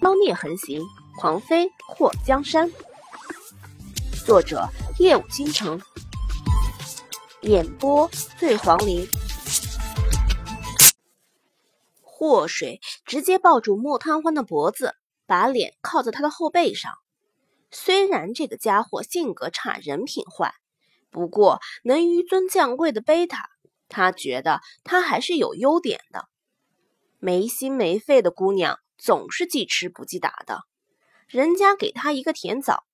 妖孽横行，狂飞祸江山。作者：夜舞倾城，演播：醉黄林。祸水直接抱住莫贪欢的脖子，把脸靠在他的后背上。虽然这个家伙性格差，人品坏，不过能纡尊降贵的背他，他觉得他还是有优点的。没心没肺的姑娘。总是记吃不记打的，人家给他一个甜枣，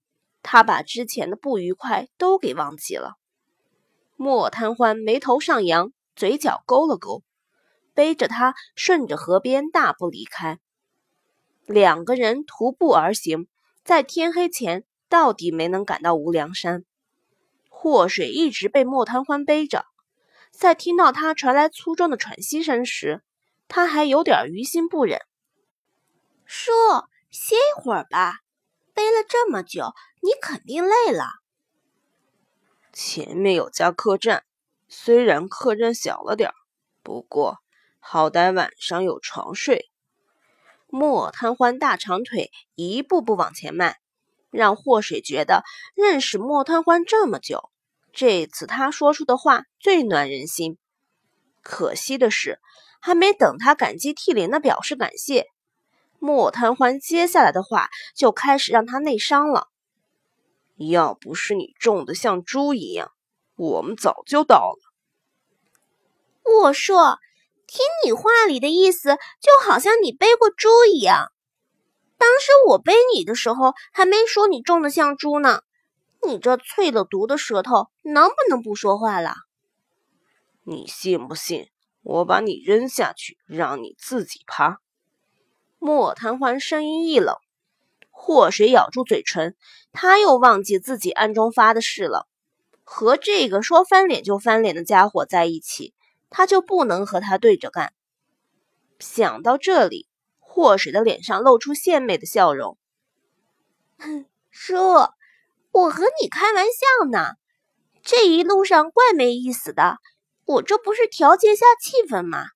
他把之前的不愉快都给忘记了。莫贪欢眉头上扬，嘴角勾了勾，背着他顺着河边大步离开。两个人徒步而行，在天黑前到底没能赶到无量山。祸水一直被莫贪欢背着，在听到他传来粗重的喘息声时，他还有点于心不忍。叔，歇一会儿吧，背了这么久，你肯定累了。前面有家客栈，虽然客栈小了点儿不过好歹晚上有床睡。莫贪欢大长腿一步步往前迈，让祸水觉得认识莫贪欢这么久，这次他说出的话最暖人心。可惜的是，还没等他感激涕零的表示感谢。莫贪欢接下来的话就开始让他内伤了。要不是你重的像猪一样，我们早就到了。我说，听你话里的意思，就好像你背过猪一样。当时我背你的时候，还没说你重的像猪呢。你这淬了毒的舌头，能不能不说话了？你信不信我把你扔下去，让你自己爬？莫贪欢声音一冷，祸水咬住嘴唇，他又忘记自己暗中发的誓了。和这个说翻脸就翻脸的家伙在一起，他就不能和他对着干。想到这里，祸水的脸上露出献媚的笑容。叔，我和你开玩笑呢，这一路上怪没意思的，我这不是调节下气氛吗？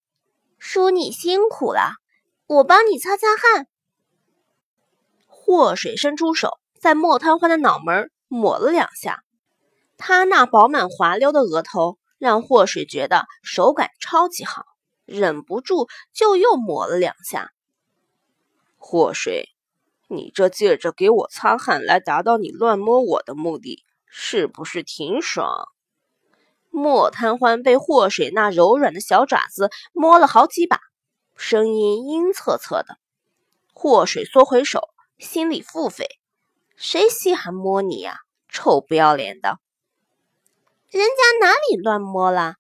叔，你辛苦了。我帮你擦擦汗。祸水伸出手，在莫贪欢的脑门抹了两下，他那饱满滑溜的额头让祸水觉得手感超级好，忍不住就又抹了两下。祸水，你这借着给我擦汗来达到你乱摸我的目的，是不是挺爽？莫贪欢被祸水那柔软的小爪子摸了好几把。声音阴恻恻的，祸水缩回手，心里腹诽：谁稀罕摸你呀，臭不要脸的！人家哪里乱摸了？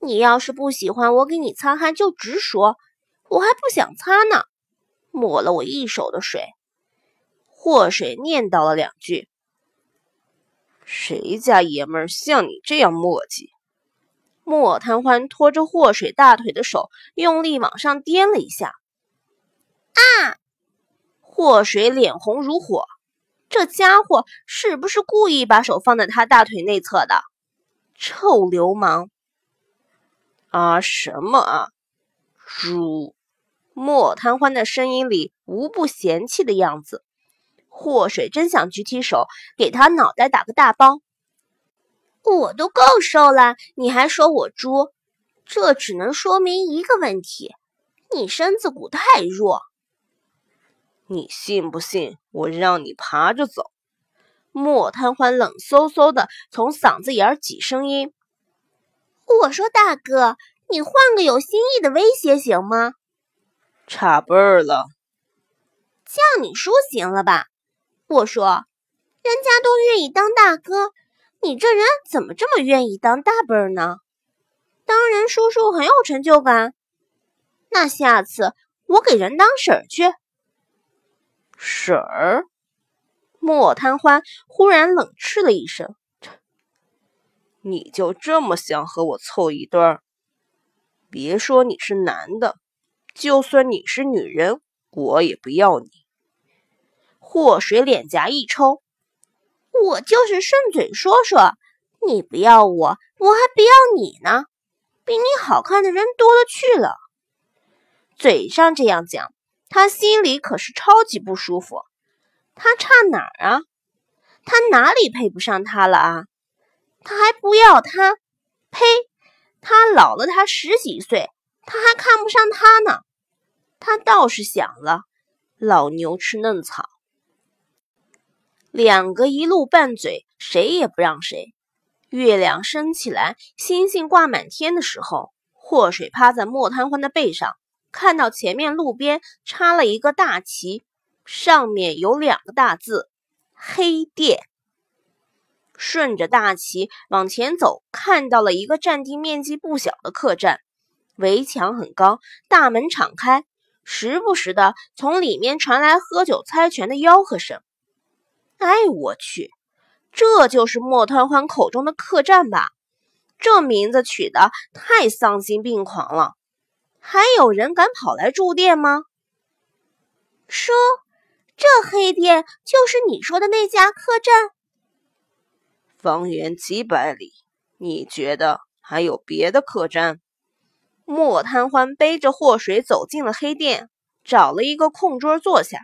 你要是不喜欢我给你擦汗，就直说，我还不想擦呢。抹了我一手的水。祸水念叨了两句：“谁家爷们儿像你这样磨叽？”莫贪欢拖着祸水大腿的手用力往上颠了一下，啊！祸水脸红如火，这家伙是不是故意把手放在他大腿内侧的？臭流氓！啊什么啊？猪！莫贪欢的声音里无不嫌弃的样子。祸水真想举起手给他脑袋打个大包。我都够瘦了，你还说我猪？这只能说明一个问题：你身子骨太弱。你信不信我让你爬着走？莫贪欢冷飕飕的从嗓子眼儿挤声音：“我说大哥，你换个有新意的威胁行吗？”差辈儿了，叫你叔行了吧？我说，人家都愿意当大哥。你这人怎么这么愿意当大辈儿呢？当人叔叔很有成就感。那下次我给人当婶儿去。婶儿？莫贪欢忽然冷嗤了一声：“你就这么想和我凑一对儿？别说你是男的，就算你是女人，我也不要你。”祸水脸颊一抽。我就是顺嘴说说，你不要我，我还不要你呢。比你好看的人多了去了。嘴上这样讲，他心里可是超级不舒服。他差哪儿啊？他哪里配不上他了啊？他还不要他？呸！他老了他十几岁，他还看不上他呢。他倒是想了，老牛吃嫩草。两个一路拌嘴，谁也不让谁。月亮升起来，星星挂满天的时候，祸水趴在莫贪欢的背上，看到前面路边插了一个大旗，上面有两个大字“黑店”。顺着大旗往前走，看到了一个占地面积不小的客栈，围墙很高，大门敞开，时不时的从里面传来喝酒猜拳的吆喝声。哎，我去，这就是莫贪欢口中的客栈吧？这名字取得太丧心病狂了！还有人敢跑来住店吗？叔，这黑店就是你说的那家客栈？方圆几百里，你觉得还有别的客栈？莫贪欢背着祸水走进了黑店，找了一个空桌坐下。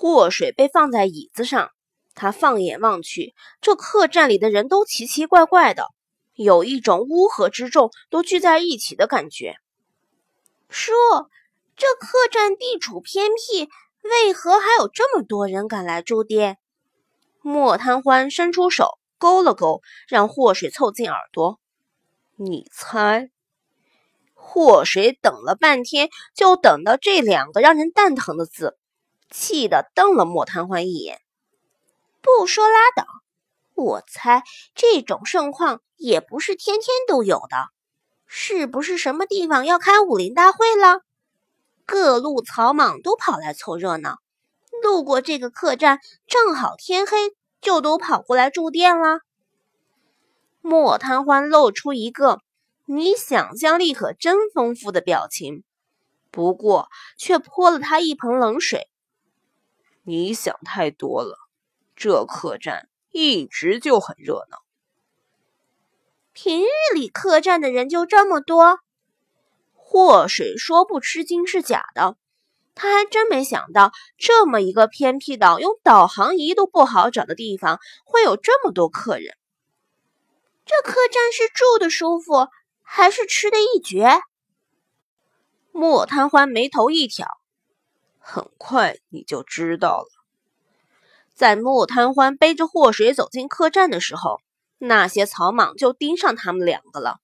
祸水被放在椅子上，他放眼望去，这客栈里的人都奇奇怪怪的，有一种乌合之众都聚在一起的感觉。叔，这客栈地处偏僻，为何还有这么多人敢来住店？莫贪欢伸出手勾了勾，让祸水凑近耳朵。你猜？祸水等了半天，就等到这两个让人蛋疼的字。气得瞪了莫贪欢一眼，不说拉倒。我猜这种盛况也不是天天都有的，是不是什么地方要开武林大会了？各路草莽都跑来凑热闹，路过这个客栈，正好天黑，就都跑过来住店了。莫贪欢露出一个你想象力可真丰富的表情，不过却泼了他一盆冷水。你想太多了，这客栈一直就很热闹。平日里客栈的人就这么多？祸水说不吃惊是假的，他还真没想到，这么一个偏僻到用导航仪都不好找的地方，会有这么多客人。这客栈是住的舒服，还是吃的一绝？莫贪欢眉头一挑。很快你就知道了。在莫贪欢背着祸水走进客栈的时候，那些草莽就盯上他们两个了。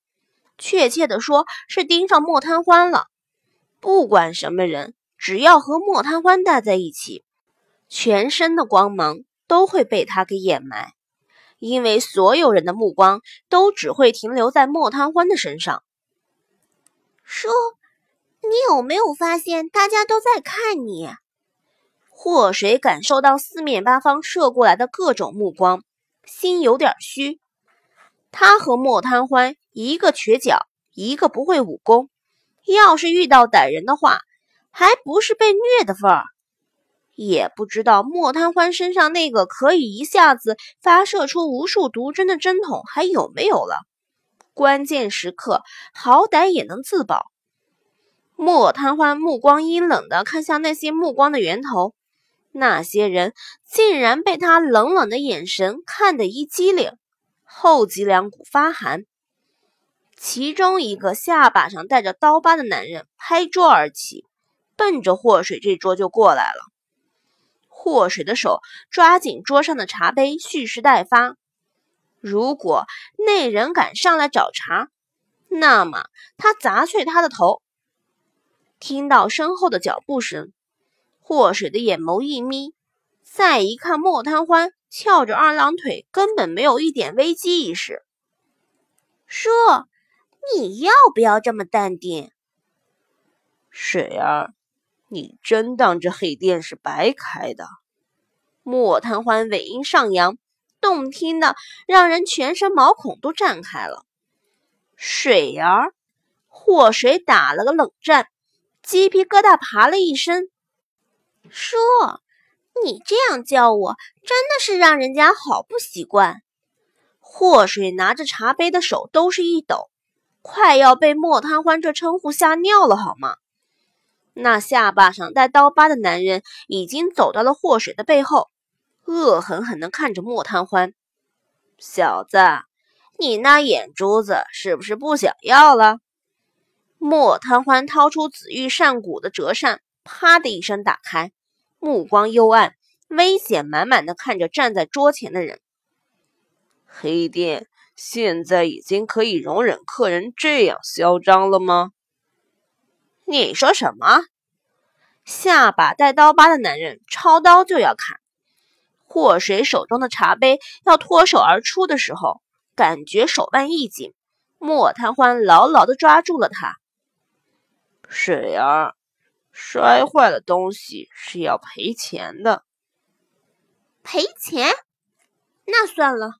确切的说，是盯上莫贪欢了。不管什么人，只要和莫贪欢待在一起，全身的光芒都会被他给掩埋，因为所有人的目光都只会停留在莫贪欢的身上。说。你有没有发现，大家都在看你？祸水感受到四面八方射过来的各种目光，心有点虚。他和莫贪欢，一个瘸脚，一个不会武功，要是遇到歹人的话，还不是被虐的份儿？也不知道莫贪欢身上那个可以一下子发射出无数毒针的针筒还有没有了？关键时刻，好歹也能自保。莫贪欢目光阴冷的看向那些目光的源头，那些人竟然被他冷冷的眼神看得一激灵，后脊梁骨发寒。其中一个下巴上带着刀疤的男人拍桌而起，奔着祸水这桌就过来了。祸水的手抓紧桌上的茶杯，蓄势待发。如果那人敢上来找茬，那么他砸碎他的头。听到身后的脚步声，祸水的眼眸一眯，再一看莫贪欢翘着二郎腿，根本没有一点危机意识。叔，你要不要这么淡定？水儿，你真当这黑店是白开的？莫贪欢尾音上扬，动听的让人全身毛孔都绽开了。水儿，祸水打了个冷战。鸡皮疙瘩爬了一身，叔，你这样叫我真的是让人家好不习惯。祸水拿着茶杯的手都是一抖，快要被莫贪欢这称呼吓尿了，好吗？那下巴上带刀疤的男人已经走到了祸水的背后，恶狠狠地看着莫贪欢：“小子，你那眼珠子是不是不想要了？”莫贪欢掏出紫玉扇骨的折扇，啪的一声打开，目光幽暗，危险满满的看着站在桌前的人。黑店现在已经可以容忍客人这样嚣张了吗？你说什么？下巴带刀疤的男人抄刀就要砍，祸水手中的茶杯要脱手而出的时候，感觉手腕一紧，莫贪欢牢牢地抓住了他。水儿，摔坏了东西是要赔钱的。赔钱？那算了。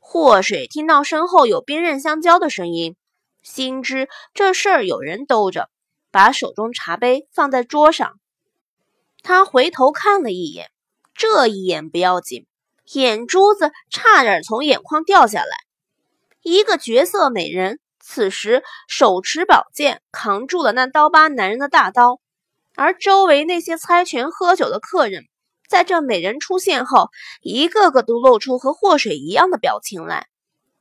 祸水听到身后有兵刃相交的声音，心知这事儿有人兜着。把手中茶杯放在桌上，他回头看了一眼，这一眼不要紧，眼珠子差点从眼眶掉下来。一个绝色美人此时手持宝剑，扛住了那刀疤男人的大刀，而周围那些猜拳喝酒的客人，在这美人出现后，一个个都露出和祸水一样的表情来，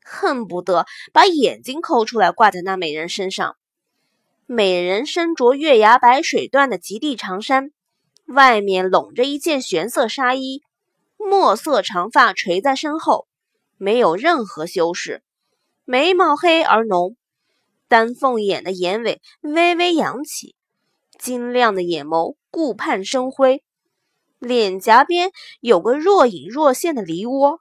恨不得把眼睛抠出来挂在那美人身上。美人身着月牙白水缎的极地长衫，外面拢着一件玄色纱衣，墨色长发垂在身后，没有任何修饰，眉毛黑而浓，丹凤眼的眼尾微微扬起，晶亮的眼眸顾盼生辉，脸颊边有个若隐若现的梨窝，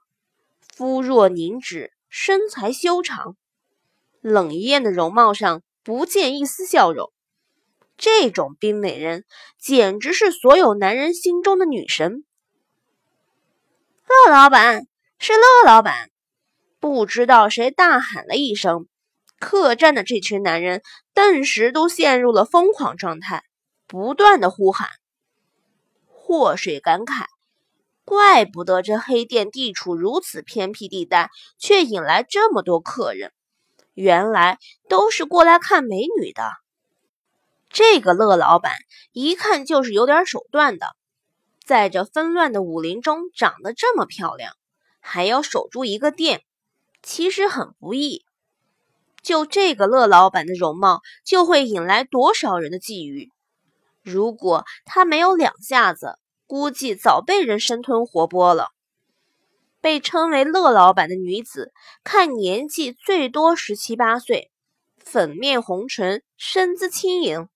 肤若凝脂，身材修长，冷艳的容貌上。不见一丝笑容，这种冰美人简直是所有男人心中的女神。乐老板是乐老板，不知道谁大喊了一声，客栈的这群男人顿时都陷入了疯狂状态，不断的呼喊。祸水感慨：怪不得这黑店地处如此偏僻地带，却引来这么多客人。原来都是过来看美女的。这个乐老板一看就是有点手段的，在这纷乱的武林中长得这么漂亮，还要守住一个店，其实很不易。就这个乐老板的容貌，就会引来多少人的觊觎？如果他没有两下子，估计早被人生吞活剥了。被称为乐老板的女子，看年纪最多十七八岁，粉面红唇，身姿轻盈。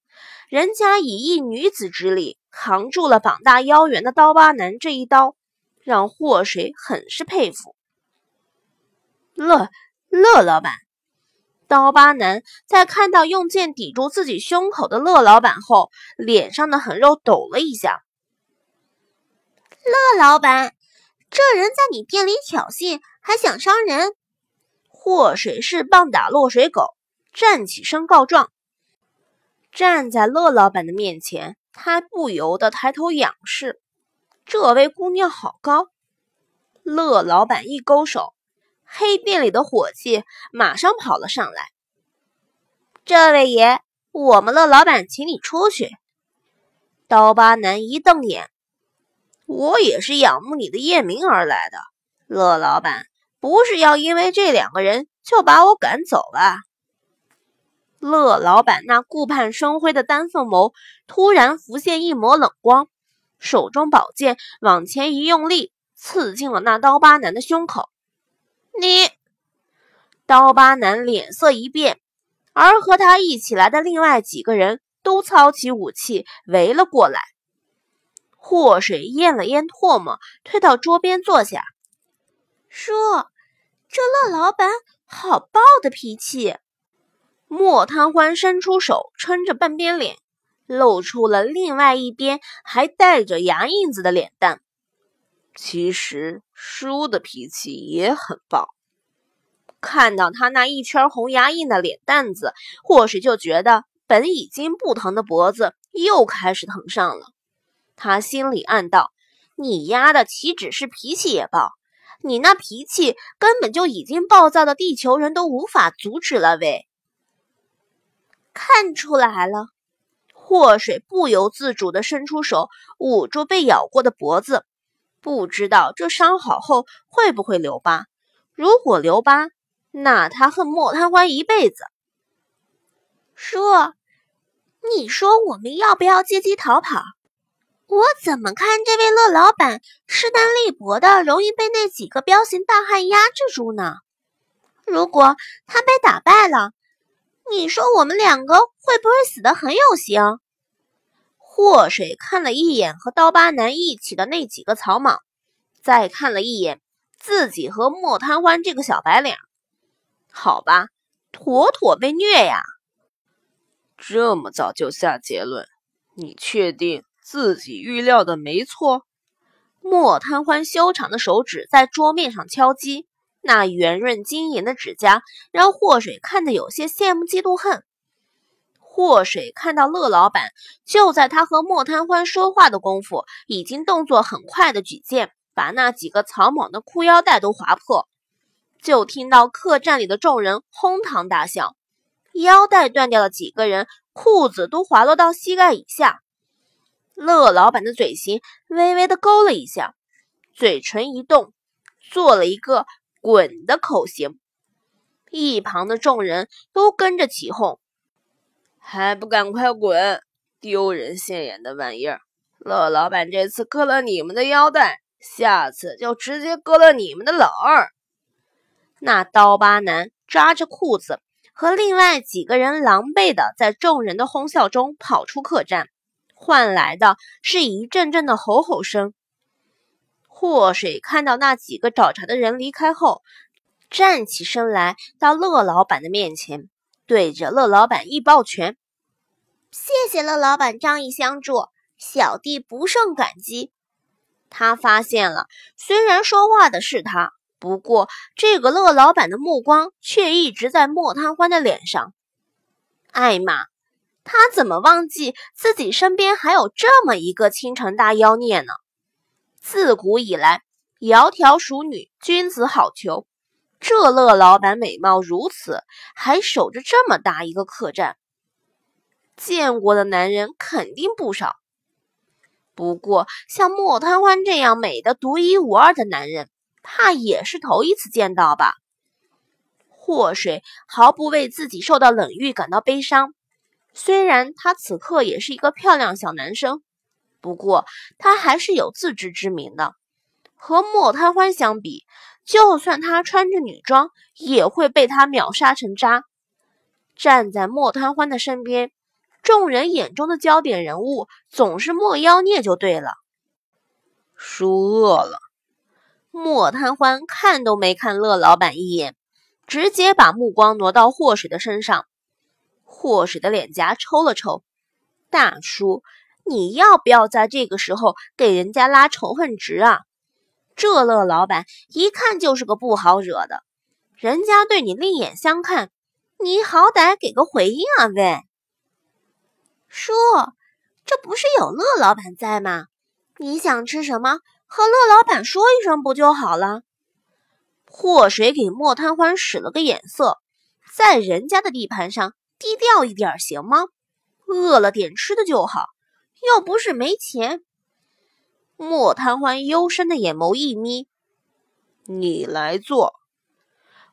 人家以一女子之力扛住了膀大腰圆的刀疤男这一刀，让祸水很是佩服。乐乐老板，刀疤男在看到用剑抵住自己胸口的乐老板后，脸上的狠肉抖了一下。乐老板。这人在你店里挑衅，还想伤人？祸水是棒打落水狗，站起身告状。站在乐老板的面前，他不由得抬头仰视。这位姑娘好高。乐老板一勾手，黑店里的伙计马上跑了上来。这位爷，我们乐老板请你出去。刀疤男一瞪眼。我也是仰慕你的艳名而来的，乐老板，不是要因为这两个人就把我赶走吧？乐老板那顾盼生辉的丹凤眸突然浮现一抹冷光，手中宝剑往前一用力，刺进了那刀疤男的胸口。你，刀疤男脸色一变，而和他一起来的另外几个人都操起武器围了过来。祸水咽了咽唾沫，退到桌边坐下，说：“这乐老板好暴的脾气。”莫贪欢伸出手撑着半边脸，露出了另外一边还带着牙印子的脸蛋。其实叔的脾气也很暴。看到他那一圈红牙印的脸蛋子，或许就觉得本已经不疼的脖子又开始疼上了。他心里暗道：“你丫的岂止是脾气也暴，你那脾气根本就已经暴躁的地球人都无法阻止了喂！”看出来了，祸水不由自主地伸出手捂住被咬过的脖子，不知道这伤好后会不会留疤。如果留疤，那他恨莫贪欢一辈子。叔，你说我们要不要借机逃跑？我怎么看这位乐老板势单力薄的，容易被那几个彪形大汉压制住呢？如果他被打败了，你说我们两个会不会死得很有型？祸水看了一眼和刀疤男一起的那几个草莽，再看了一眼自己和莫贪欢这个小白脸，好吧，妥妥被虐呀！这么早就下结论，你确定自己预料的没错？莫贪欢修长的手指在桌面上敲击，那圆润晶莹的指甲让祸水看得有些羡慕嫉妒恨。祸水看到乐老板就在他和莫贪欢说话的功夫，已经动作很快的举剑，把那几个草莽的裤腰带都划破。就听到客栈里的众人哄堂大笑。腰带断掉的几个人，裤子都滑落到膝盖以下。乐老板的嘴型微微的勾了一下，嘴唇一动，做了一个“滚”的口型。一旁的众人都跟着起哄：“还不赶快滚！丢人现眼的玩意儿！乐老板这次割了你们的腰带，下次就直接割了你们的老二！”那刀疤男抓着裤子。和另外几个人狼狈的在众人的哄笑中跑出客栈，换来的是一阵阵的吼吼声。祸水看到那几个找茬的人离开后，站起身来到乐老板的面前，对着乐老板一抱拳：“谢谢乐老板仗义相助，小弟不胜感激。”他发现了，虽然说话的是他。不过，这个乐老板的目光却一直在莫贪欢的脸上。艾玛，他怎么忘记自己身边还有这么一个倾城大妖孽呢？自古以来，窈窕淑女，君子好逑。这乐老板美貌如此，还守着这么大一个客栈，见过的男人肯定不少。不过，像莫贪欢这样美的独一无二的男人。怕也是头一次见到吧？祸水毫不为自己受到冷遇感到悲伤。虽然他此刻也是一个漂亮小男生，不过他还是有自知之明的。和莫贪欢相比，就算他穿着女装，也会被他秒杀成渣。站在莫贪欢的身边，众人眼中的焦点人物总是莫妖孽就对了。叔饿了。莫贪欢看都没看乐老板一眼，直接把目光挪到祸水的身上。祸水的脸颊抽了抽：“大叔，你要不要在这个时候给人家拉仇恨值啊？这乐老板一看就是个不好惹的，人家对你另眼相看，你好歹给个回应啊！喂，叔，这不是有乐老板在吗？你想吃什么？”和乐老板说一声不就好了？祸水给莫贪欢使了个眼色，在人家的地盘上低调一点行吗？饿了点吃的就好，又不是没钱。莫贪欢幽深的眼眸一眯：“你来做。”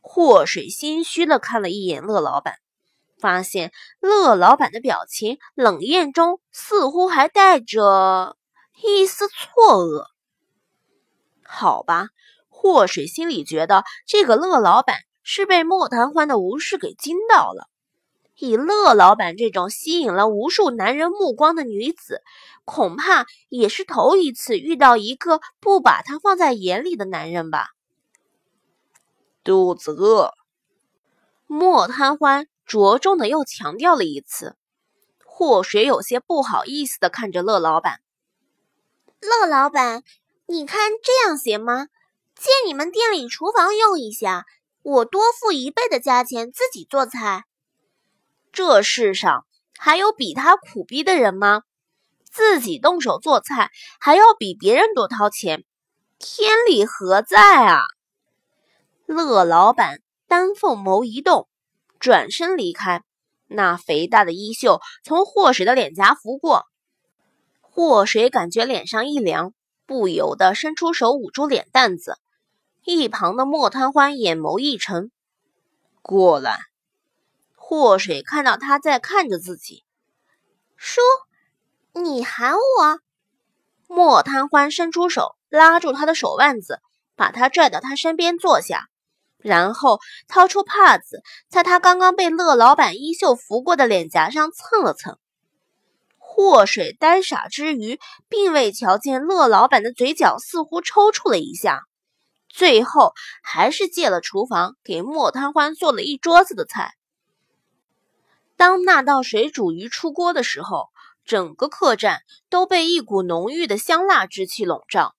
祸水心虚的看了一眼乐老板，发现乐老板的表情冷艳中似乎还带着一丝错愕。好吧，祸水心里觉得这个乐老板是被莫谈欢的无视给惊到了。以乐老板这种吸引了无数男人目光的女子，恐怕也是头一次遇到一个不把她放在眼里的男人吧。肚子饿，莫贪欢着重的又强调了一次。祸水有些不好意思的看着乐老板，乐老板。你看这样行吗？借你们店里厨房用一下，我多付一倍的价钱自己做菜。这世上还有比他苦逼的人吗？自己动手做菜还要比别人多掏钱，天理何在啊？乐老板丹凤眸一动，转身离开，那肥大的衣袖从祸水的脸颊拂过，祸水感觉脸上一凉，不由得伸出手捂住脸蛋子。一旁的莫贪欢眼眸一沉，过来。祸水看到他在看着自己，叔，你喊我。莫贪欢伸出手拉住他的手腕子，把他拽到他身边坐下。然后掏出帕子，在他刚刚被乐老板衣袖拂过的脸颊上蹭了蹭。祸水呆傻之余，并未瞧见乐老板的嘴角似乎抽搐了一下，最后还是借了厨房给莫贪欢做了一桌子的菜。当那道水煮鱼出锅的时候，整个客栈都被一股浓郁的香辣之气笼罩。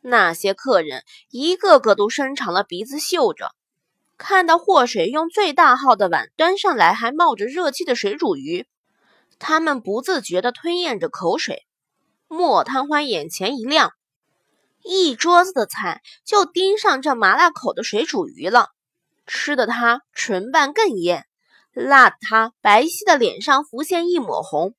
那些客人一个个都伸长了鼻子嗅着，看到祸水用最大号的碗端上来还冒着热气的水煮鱼，他们不自觉地吞咽着口水。莫贪欢眼前一亮，一桌子的菜就盯上这麻辣口的水煮鱼了，吃的他唇瓣更艳，辣得他白皙的脸上浮现一抹红。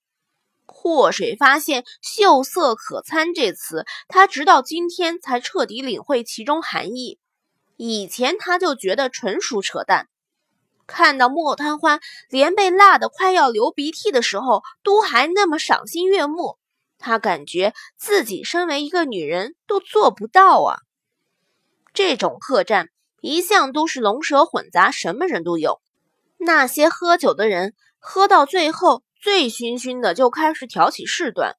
祸水发现“秀色可餐”这词，他直到今天才彻底领会其中含义。以前他就觉得纯属扯淡。看到莫贪欢连被辣得快要流鼻涕的时候都还那么赏心悦目，他感觉自己身为一个女人都做不到啊。这种客栈一向都是龙蛇混杂，什么人都有。那些喝酒的人喝到最后。醉醺醺的就开始挑起事端，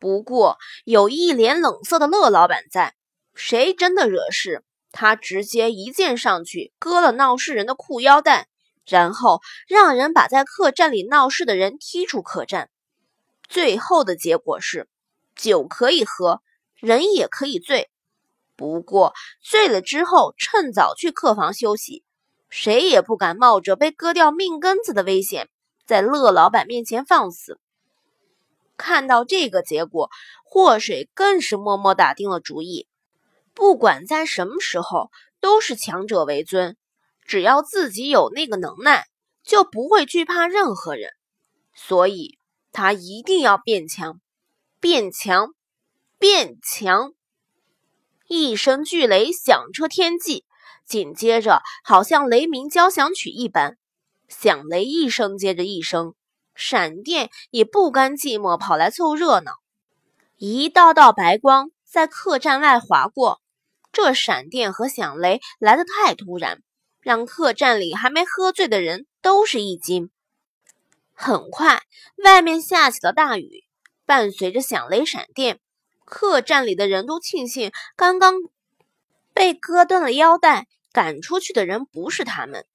不过有一脸冷色的乐老板在，谁真的惹事，他直接一剑上去割了闹事人的裤腰带，然后让人把在客栈里闹事的人踢出客栈。最后的结果是，酒可以喝，人也可以醉，不过醉了之后趁早去客房休息，谁也不敢冒着被割掉命根子的危险。在乐老板面前放肆，看到这个结果，祸水更是默默打定了主意，不管在什么时候，都是强者为尊，只要自己有那个能耐，就不会惧怕任何人。所以，他一定要变强，变强，变强！一声巨雷响彻天际，紧接着，好像雷鸣交响曲一般。响雷一声接着一声，闪电也不甘寂寞，跑来凑热闹。一道道白光在客栈外划过，这闪电和响雷来得太突然，让客栈里还没喝醉的人都是一惊。很快，外面下起了大雨，伴随着响雷闪电，客栈里的人都庆幸刚刚被割断了腰带，赶出去的人不是他们。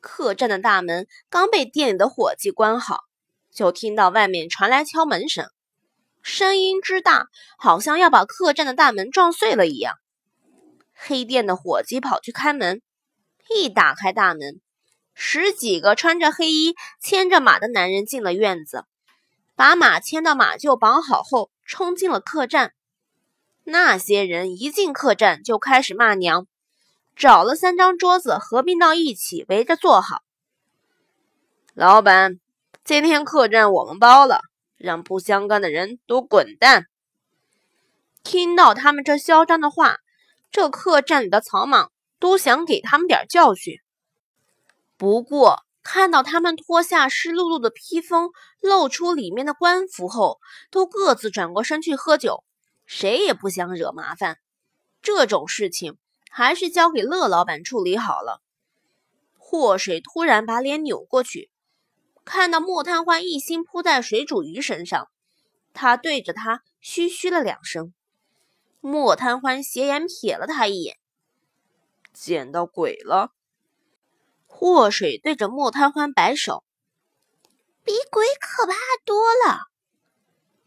客栈的大门刚被店里的伙计关好，就听到外面传来敲门声，声音之大，好像要把客栈的大门撞碎了一样。黑店的伙计跑去开门，一打开大门，十几个穿着黑衣、牵着马的男人进了院子，把马牵到马厩绑好后，冲进了客栈。那些人一进客栈就开始骂娘。找了三张桌子，合并到一起，围着坐好。老板，今天客栈我们包了，让不相干的人都滚蛋！听到他们这嚣张的话，这客栈里的草莽都想给他们点教训。不过看到他们脱下湿漉漉的披风，露出里面的官服后，都各自转过身去喝酒，谁也不想惹麻烦。这种事情。还是交给乐老板处理好了。祸水突然把脸扭过去，看到莫贪欢一心扑在水煮鱼身上，他对着他嘘嘘了两声。莫贪欢斜眼瞥了他一眼，见到鬼了。祸水对着莫贪欢摆手，比鬼可怕多了。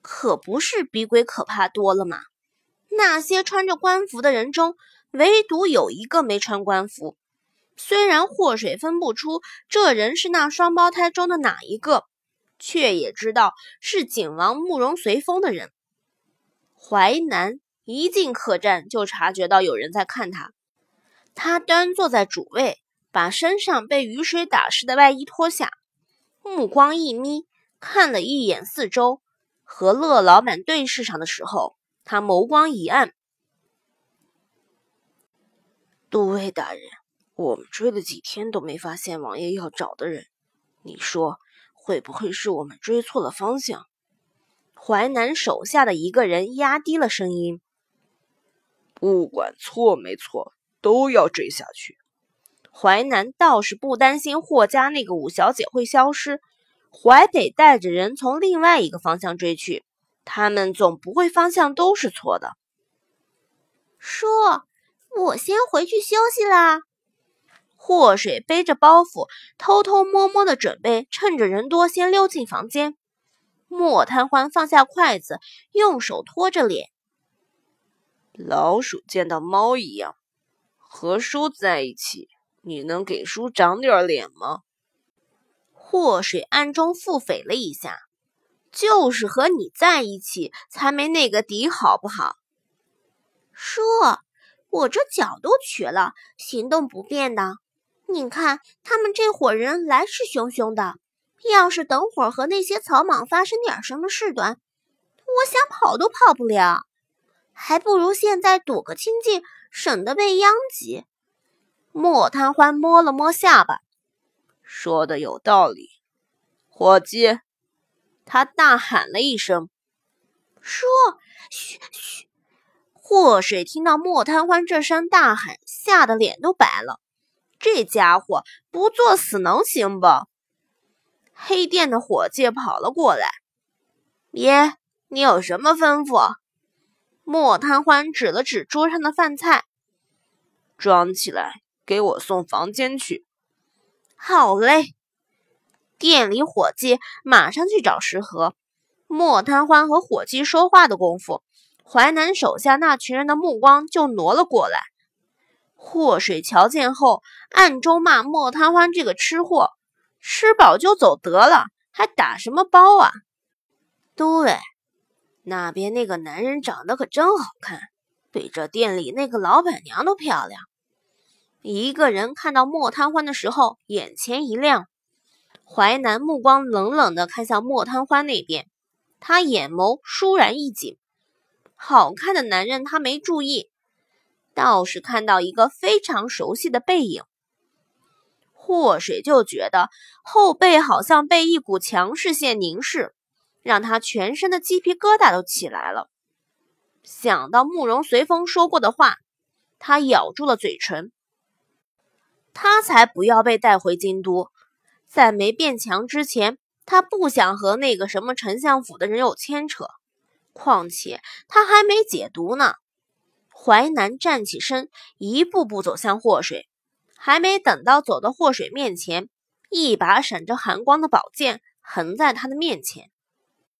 可不是比鬼可怕多了吗？那些穿着官服的人中。唯独有一个没穿官服，虽然祸水分不出这人是那双胞胎中的哪一个，却也知道是景王慕容随风的人。淮南一进客栈就察觉到有人在看他，他端坐在主位，把身上被雨水打湿的外衣脱下，目光一眯，看了一眼四周，和乐老板对视上的时候，他眸光一暗。都尉大人，我们追了几天都没发现王爷要找的人，你说会不会是我们追错了方向？淮南手下的一个人压低了声音：“不管错没错，都要追下去。”淮南倒是不担心霍家那个五小姐会消失，淮北带着人从另外一个方向追去，他们总不会方向都是错的。叔。我先回去休息啦。祸水背着包袱，偷偷摸摸的准备趁着人多先溜进房间。莫贪欢放下筷子，用手托着脸。老鼠见到猫一样，和叔在一起，你能给叔长点脸吗？祸水暗中腹诽了一下，就是和你在一起才没那个底，好不好？叔。我这脚都瘸了，行动不便的。你看他们这伙人来势汹汹的，要是等会儿和那些草莽发生点什么事端，我想跑都跑不了。还不如现在躲个清静，省得被殃及。莫贪欢摸了摸下巴，说的有道理。伙计，他大喊了一声：“叔，嘘嘘。”祸水听到莫贪欢这声大喊，吓得脸都白了。这家伙不作死能行不？黑店的伙计跑了过来：“爷，你有什么吩咐？”莫贪欢指了指桌上的饭菜：“装起来，给我送房间去。”好嘞。店里伙计马上去找食盒。莫贪欢和伙计说话的功夫。淮南手下那群人的目光就挪了过来。祸水瞧见后，暗中骂莫贪欢这个吃货，吃饱就走得了，还打什么包啊？都尉，那边那个男人长得可真好看，比这店里那个老板娘都漂亮。一个人看到莫贪欢的时候，眼前一亮。淮南目光冷冷地看向莫贪欢那边，他眼眸倏然一紧。好看的男人，他没注意，倒是看到一个非常熟悉的背影。祸水就觉得后背好像被一股强势线凝视，让他全身的鸡皮疙瘩都起来了。想到慕容随风说过的话，他咬住了嘴唇。他才不要被带回京都，在没变强之前，他不想和那个什么丞相府的人有牵扯。况且他还没解毒呢。淮南站起身，一步步走向祸水，还没等到走到祸水面前，一把闪着寒光的宝剑横在他的面前。